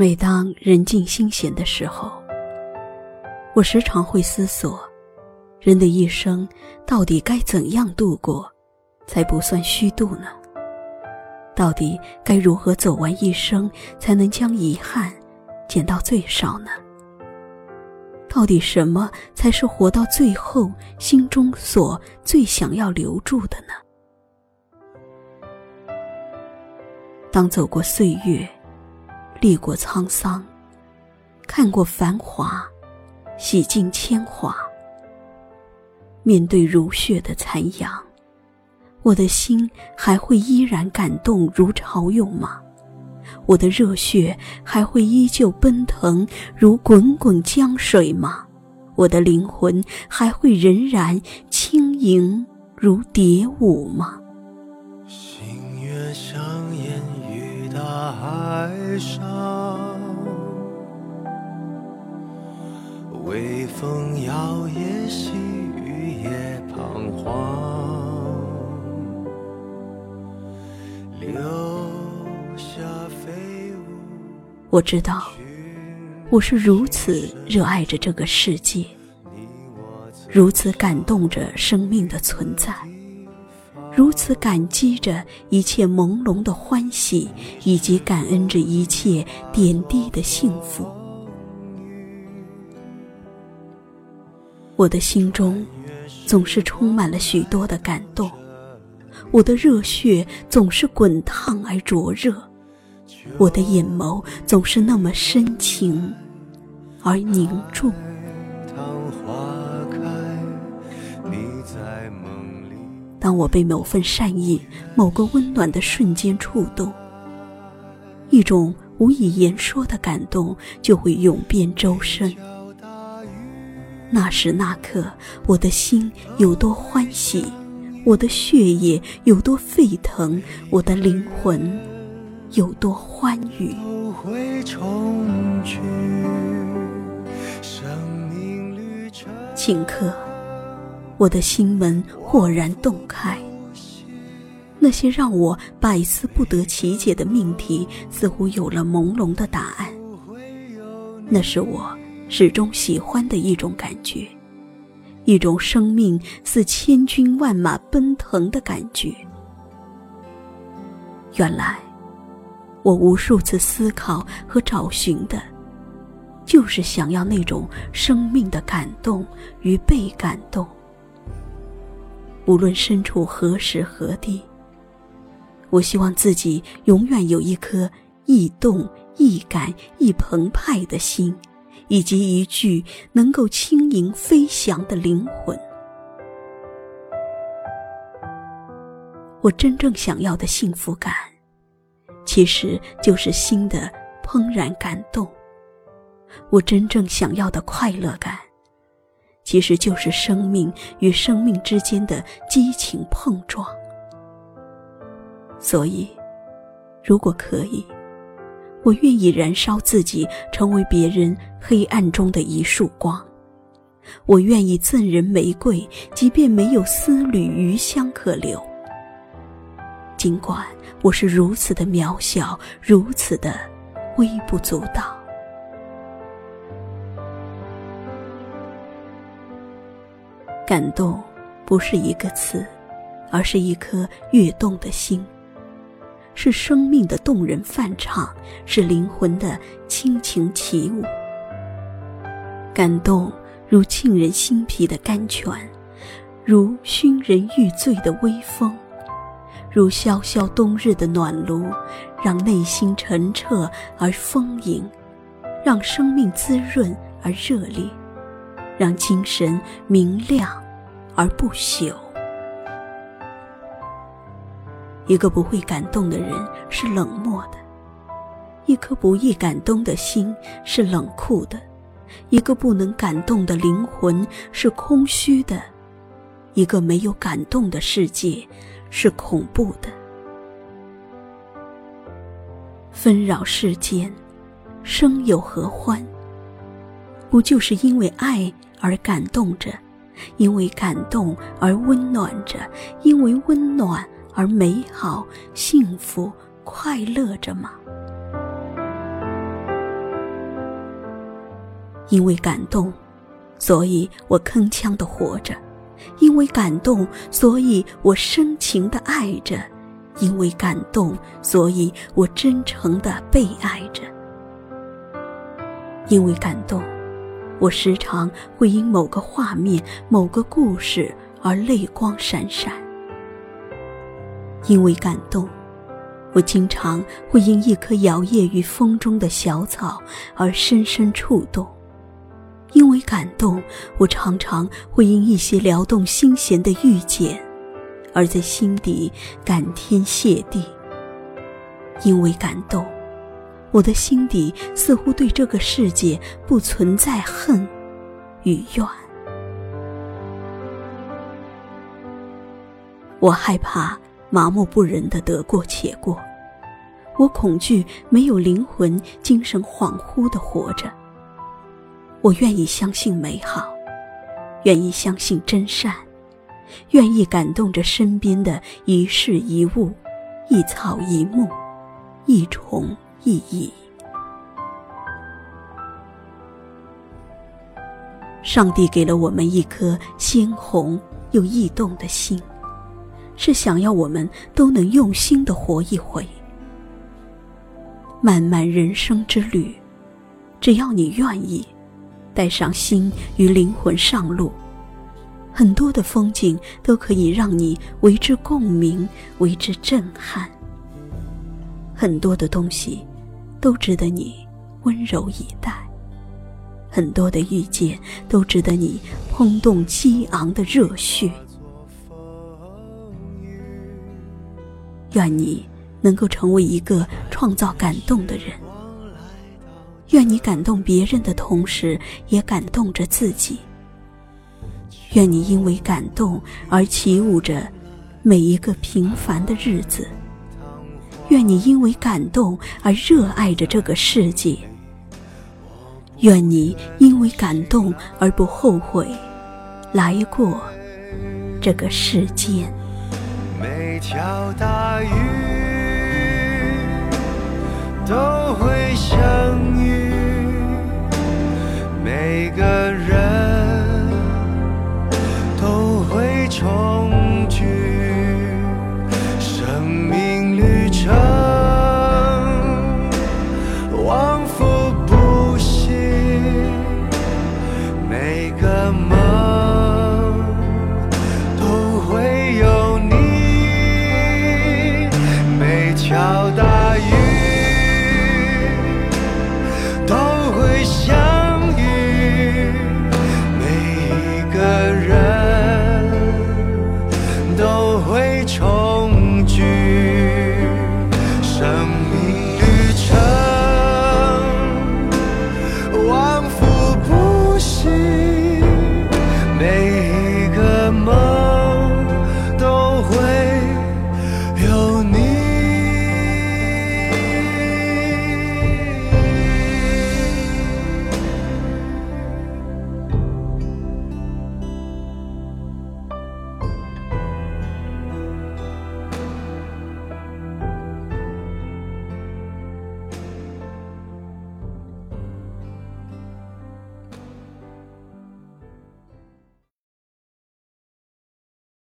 每当人静心闲的时候，我时常会思索：人的一生到底该怎样度过，才不算虚度呢？到底该如何走完一生，才能将遗憾减到最少呢？到底什么才是活到最后心中所最想要留住的呢？当走过岁月，历过沧桑，看过繁华，洗尽铅华，面对如血的残阳，我的心还会依然感动如潮涌吗？我的热血还会依旧奔腾如滚滚江水吗？我的灵魂还会仍然轻盈如蝶舞吗？星月相海上，微风摇曳，细雨也彷徨，留下飞舞。我知道，我是如此热爱着这个世界，如此感动着生命的存在，如此感激着一切朦胧的欢喜，以及感恩着一切点滴的幸福。我的心中总是充满了许多的感动，我的热血总是滚烫而灼热，我的眼眸总是那么深情而凝重。当我被某份善意、某个温暖的瞬间触动，一种无以言说的感动就会涌遍周身。那时那刻，我的心有多欢喜，我的血液有多沸腾，我的灵魂有多欢愉。都会重聚。生命旅程，顷刻，我的心门豁然洞开。那些让我百思不得其解的命题，似乎有了朦胧的答案。那是我始终喜欢的一种感觉，一种生命似千军万马奔腾的感觉。原来，我无数次思考和找寻的，就是想要那种生命的感动与被感动。无论身处何时何地，我希望自己永远有一颗易动、易感、易澎湃的心，以及一具能够轻盈飞翔的灵魂。我真正想要的幸福感，其实就是心的怦然感动；我真正想要的快乐感，其实就是生命与生命之间的激情碰撞。所以，如果可以，我愿意燃烧自己，成为别人黑暗中的一束光。我愿意赠人玫瑰，即便没有丝缕余香可留。尽管我是如此的渺小，如此的微不足道。感动不是一个词，而是一颗跃动的心，是生命的动人泛唱，是灵魂的亲情起舞。感动如沁人心脾的甘泉，如熏人欲醉的微风，如萧萧冬日的暖炉，让内心澄澈而丰盈，让生命滋润而热烈，让精神明亮而不朽。一个不会感动的人是冷漠的，一颗不易感动的心是冷酷的，一个不能感动的灵魂是空虚的，一个没有感动的世界是恐怖的。纷扰世间，生有何欢？不就是因为爱而感动着，因为感动而温暖着，因为温暖而美好、幸福、快乐着吗？因为感动，所以我铿锵的活着；因为感动，所以我深情的爱着；因为感动，所以我真诚的被爱着。因为感动，我时常会因某个画面、某个故事而泪光闪闪；因为感动，我经常会因一棵摇曳于风中的小草而深深触动；因为感动，我常常会因一些撩动心弦的遇见，而在心底感天谢地；因为感动。我的心底似乎对这个世界不存在恨与怨。我害怕麻木不仁的得过且过，我恐惧没有灵魂、精神恍惚的活着。我愿意相信美好，愿意相信真善，愿意感动着身边的一事一物、一草一木、一虫。意义。上帝给了我们一颗鲜红又易动的心，是想要我们都能用心的活一回。漫漫人生之旅，只要你愿意，带上心与灵魂上路，很多的风景都可以让你为之共鸣，为之震撼。很多的东西，都值得你温柔以待；很多的遇见，都值得你轰动激昂的热血。愿你能够成为一个创造感动的人。愿你感动别人的同时，也感动着自己。愿你因为感动而起舞着每一个平凡的日子。愿你因为感动而热爱着这个世界。愿你因为感动而不后悔来过这个世间。每条大鱼